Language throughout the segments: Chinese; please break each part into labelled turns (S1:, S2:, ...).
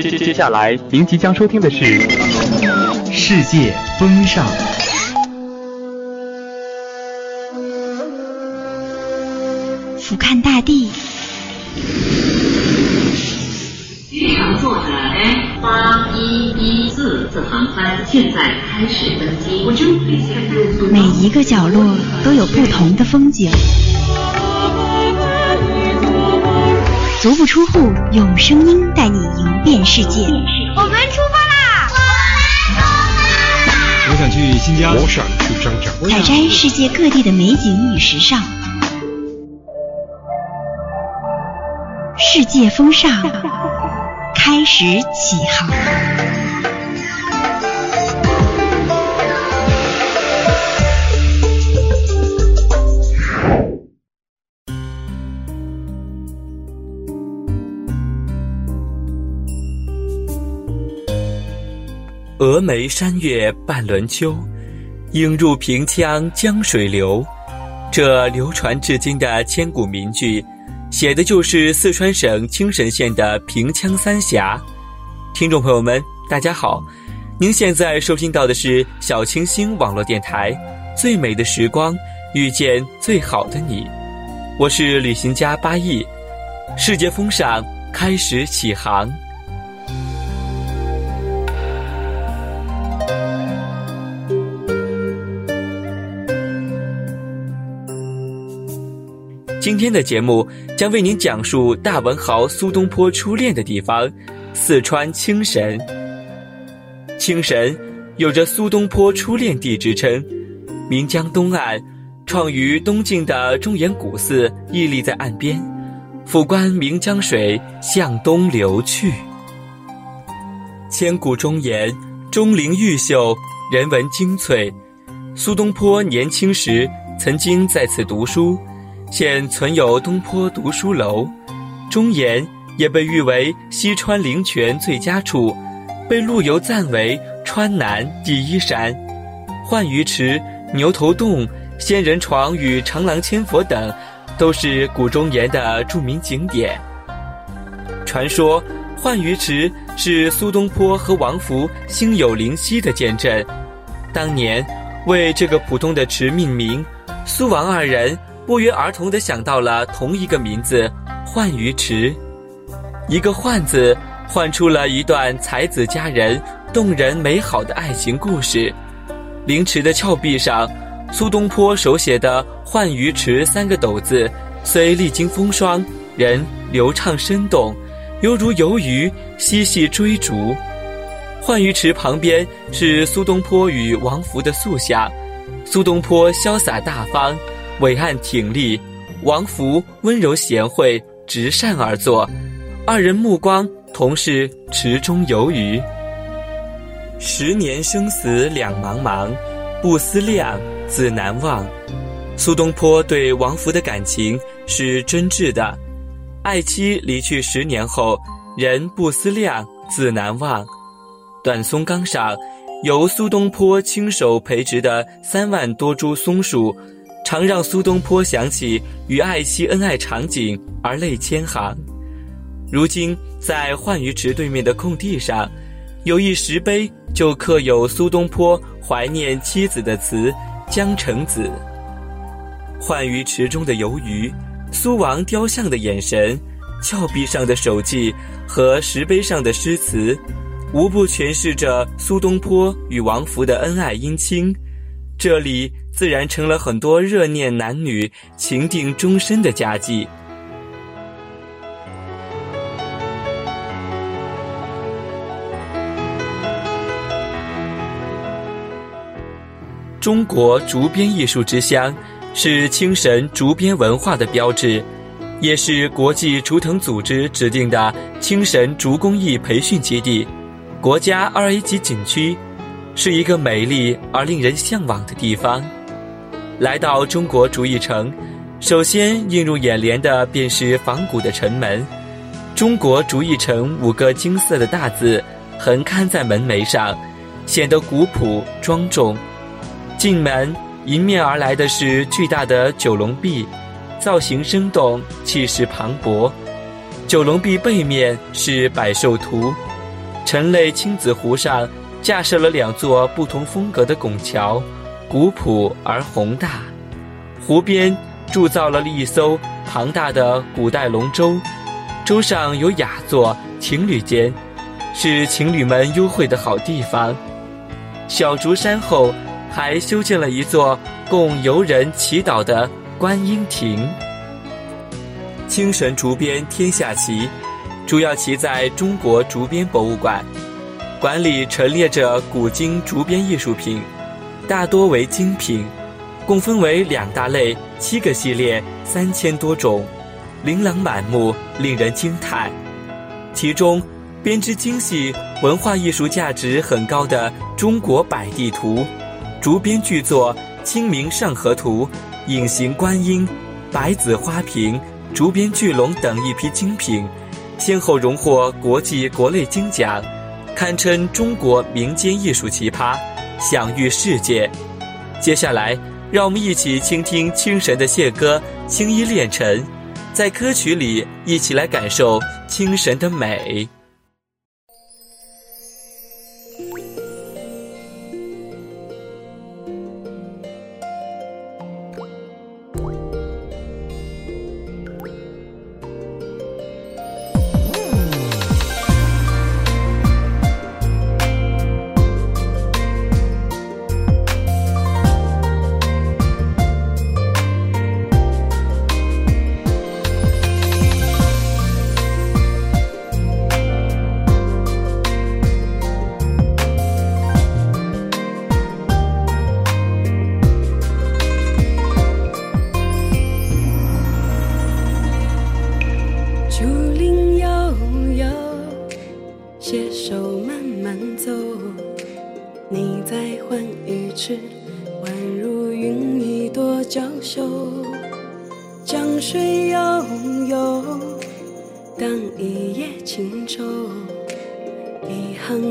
S1: 接接接下来，您即将收听的是《世界风尚》。
S2: 俯瞰大地。
S3: 机场坐的 F 八一一四次航班现在开始登机。
S2: 每一个角落都有不同的风景。足不出户，用声音带你游遍世界。
S4: 我们出发啦！
S5: 我想去新疆，
S6: 我想去张家。
S2: 采摘世界各地的美景与时尚。世界风尚开始起航。
S7: 峨眉山月半轮秋，影入平羌江水流。这流传至今的千古名句，写的就是四川省青神县的平羌三峡。听众朋友们，大家好，您现在收听到的是小清新网络电台《最美的时光遇见最好的你》，我是旅行家八亿，世界风尚开始起航。今天的节目将为您讲述大文豪苏东坡初恋的地方——四川青神。青神有着苏东坡初恋地之称，岷江东岸，创于东晋的中岩古寺屹立在岸边，俯观岷江水向东流去。千古中言，钟灵毓秀，人文精粹。苏东坡年轻时曾经在此读书。现存有东坡读书楼，中岩也被誉为西川灵泉最佳处，被陆游赞为川南第一山。浣鱼池、牛头洞、仙人床与长廊千佛等，都是古中岩的著名景点。传说浣鱼池是苏东坡和王弗心有灵犀的见证，当年为这个普通的池命名，苏王二人。不约而同地想到了同一个名字——浣鱼池。一个“浣”字，唤出了一段才子佳人、动人美好的爱情故事。灵池的峭壁上，苏东坡手写的“浣鱼池”三个斗字，虽历经风霜，仍流畅生动，犹如游鱼嬉戏追逐。浣鱼池旁边是苏东坡与王弗的塑像，苏东坡潇洒大方。伟岸挺立，王弗温柔贤惠，直善而坐，二人目光同是池中游鱼。十年生死两茫茫，不思量，自难忘。苏东坡对王弗的感情是真挚的，爱妻离去十年后，人不思量，自难忘。短松冈上，由苏东坡亲手培植的三万多株松树。常让苏东坡想起与爱妻恩爱场景而泪千行。如今在浣鱼池对面的空地上，有一石碑，就刻有苏东坡怀念妻子的词《江城子》。浣鱼池中的游鱼，苏王雕像的眼神，峭壁上的手迹和石碑上的诗词，无不诠释着苏东坡与王弗的恩爱姻亲。这里。自然成了很多热恋男女情定终身的佳绩。中国竹编艺术之乡，是青神竹编文化的标志，也是国际竹藤组织指定的青神竹工艺培训基地，国家二 A 级景区，是一个美丽而令人向往的地方。来到中国竹艺城，首先映入眼帘的便是仿古的城门。中国竹艺城五个金色的大字横刊在门楣上，显得古朴庄重。进门迎面而来的是巨大的九龙壁，造型生动，气势磅礴。九龙壁背面是百寿图，城内青子湖上架设了两座不同风格的拱桥，古朴而宏大。湖边铸造了一艘庞大的古代龙舟，舟上有雅座，情侣间是情侣们幽会的好地方。小竹山后还修建了一座供游人祈祷的观音亭。青神竹编天下奇，主要奇在中国竹编博物馆，馆里陈列着古今竹编艺术品，大多为精品，共分为两大类，七个系列，三千多种，琳琅满目，令人惊叹。其中，编织精细、文化艺术价值很高的《中国百地图》、竹编巨作《清明上河图》、隐形观音、百子花瓶。竹编巨龙等一批精品，先后荣获国际、国内金奖，堪称中国民间艺术奇葩，享誉世界。接下来，让我们一起倾听清神的谢歌《青衣恋尘》，在歌曲里一起来感受清神的美。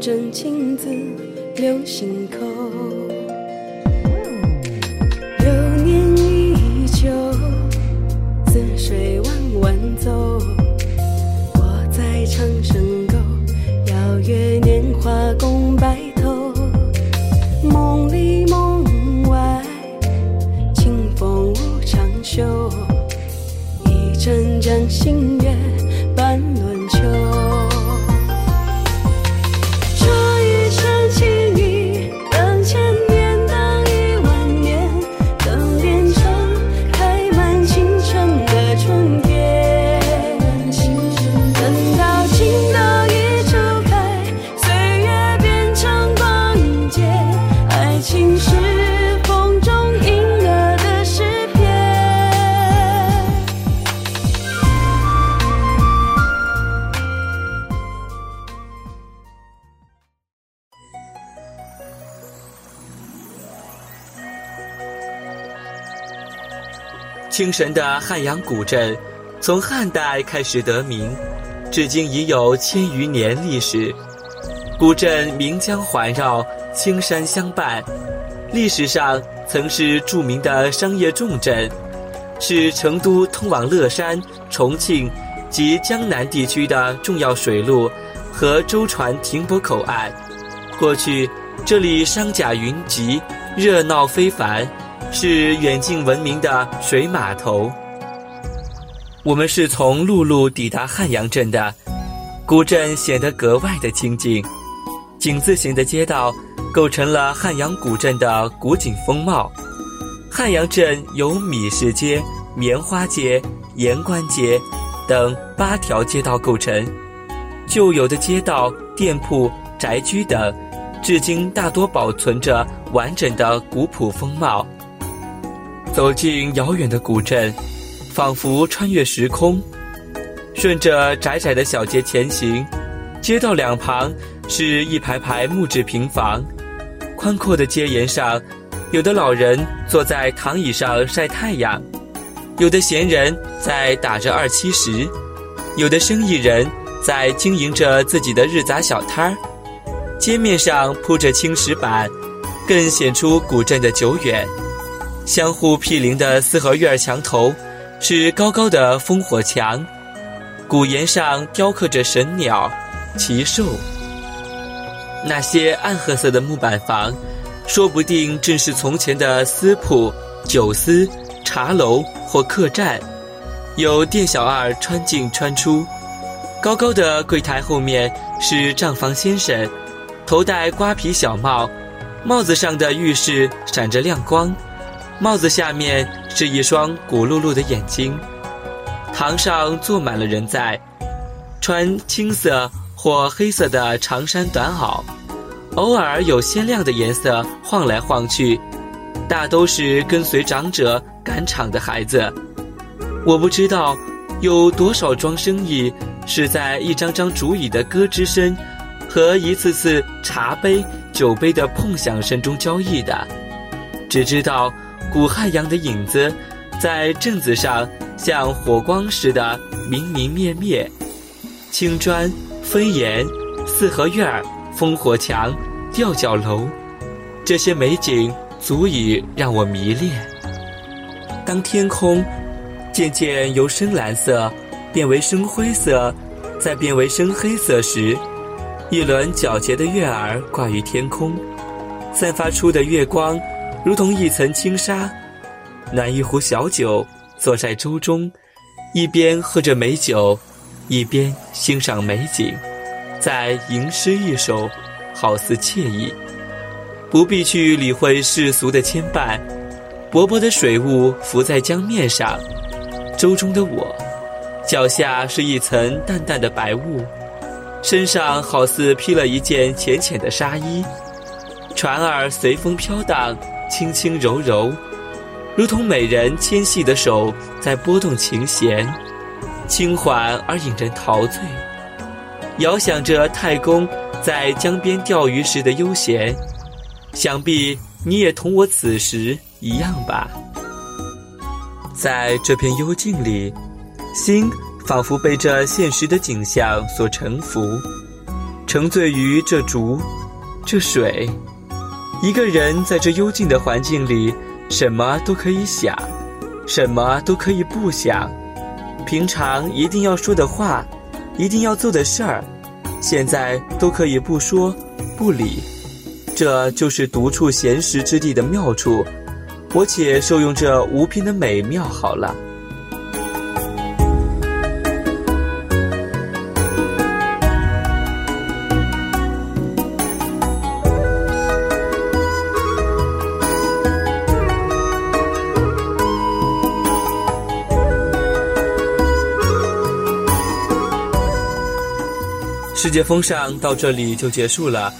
S5: 真情字留心口，流年依旧，似水弯弯走。我在长生沟，邀月年华共白头。梦里梦外，清风无长袖。一盏将星月半轮
S7: 清神的汉阳古镇，从汉代开始得名，至今已有千余年历史。古镇岷江环绕，青山相伴，历史上曾是著名的商业重镇，是成都通往乐山、重庆及江南地区的重要水路和舟船停泊口岸。过去，这里商贾云集，热闹非凡。是远近闻名的水码头。我们是从陆路抵达汉阳镇的，古镇显得格外的清静，井字形的街道构成了汉阳古镇的古井风貌。汉阳镇由米市街、棉花街、盐官街等八条街道构成，旧有的街道、店铺、宅居等，至今大多保存着完整的古朴风貌。走进遥远的古镇，仿佛穿越时空。顺着窄窄的小街前行，街道两旁是一排排木质平房。宽阔的街沿上，有的老人坐在躺椅上晒太阳，有的闲人在打着二七十，有的生意人在经营着自己的日杂小摊儿。街面上铺着青石板，更显出古镇的久远。相互毗邻的四合院墙头是高高的烽火墙，古檐上雕刻着神鸟、奇兽，那些暗褐色的木板房，说不定正是从前的私铺、酒肆、茶楼或客栈，有店小二穿进穿出。高高的柜台后面是账房先生，头戴瓜皮小帽，帽子上的玉饰闪着亮光，帽子下面是一双骨碌碌的眼睛。堂上坐满了人在，穿青色或黑色的长衫短袄，偶尔有鲜亮的颜色晃来晃去，大都是跟随长者赶场的孩子。我不知道有多少桩生意。是在一张张竹椅的咯吱声和一次次茶杯、酒杯的碰响声中交易的，只知道古汉阳的影子在镇子上像火光似的明明灭灭，青砖、飞檐、四合院、烽火墙、吊脚楼，这些美景足以让我迷恋。当天空渐渐由深蓝色。变为深灰色，再变为深黑色时，一轮皎洁的月儿挂于天空，散发出的月光如同一层轻纱。暖一壶小酒，坐在舟中，一边喝着美酒，一边欣赏美景，再吟诗一首，好似惬意。不必去理会世俗的牵绊，薄薄的水雾浮在江面上，舟中的我。脚下是一层淡淡的白雾，身上好似披了一件浅浅的纱衣。船儿随风飘荡，轻轻柔柔，如同美人纤细的手在拨动琴弦，轻缓而引人陶醉，遥想着太公在江边钓鱼时的悠闲。想必你也同我此时一样吧，在这片幽静里。心仿佛被这现实的景象所沉浮，沉醉于这竹，这水。一个人在这幽静的环境里，什么都可以想，什么都可以不想。平常一定要说的话，一定要做的事儿，现在都可以不说不理。这就是独处闲时之地的妙处。我且受用这无凭的美妙好了。世界风尚到这里就结束了，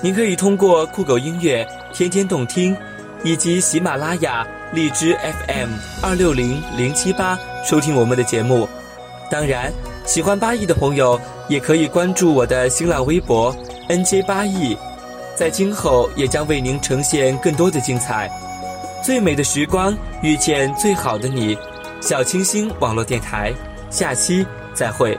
S7: 您可以通过酷狗音乐、天天动听，以及喜马拉雅、荔枝 FM 二六零零七八收听我们的节目。当然，喜欢八亿的朋友也可以关注我的新浪微博 NJ 八亿，在今后也将为您呈现更多的精彩。最美的时光遇见最好的你，小清新网络电台，下期再会。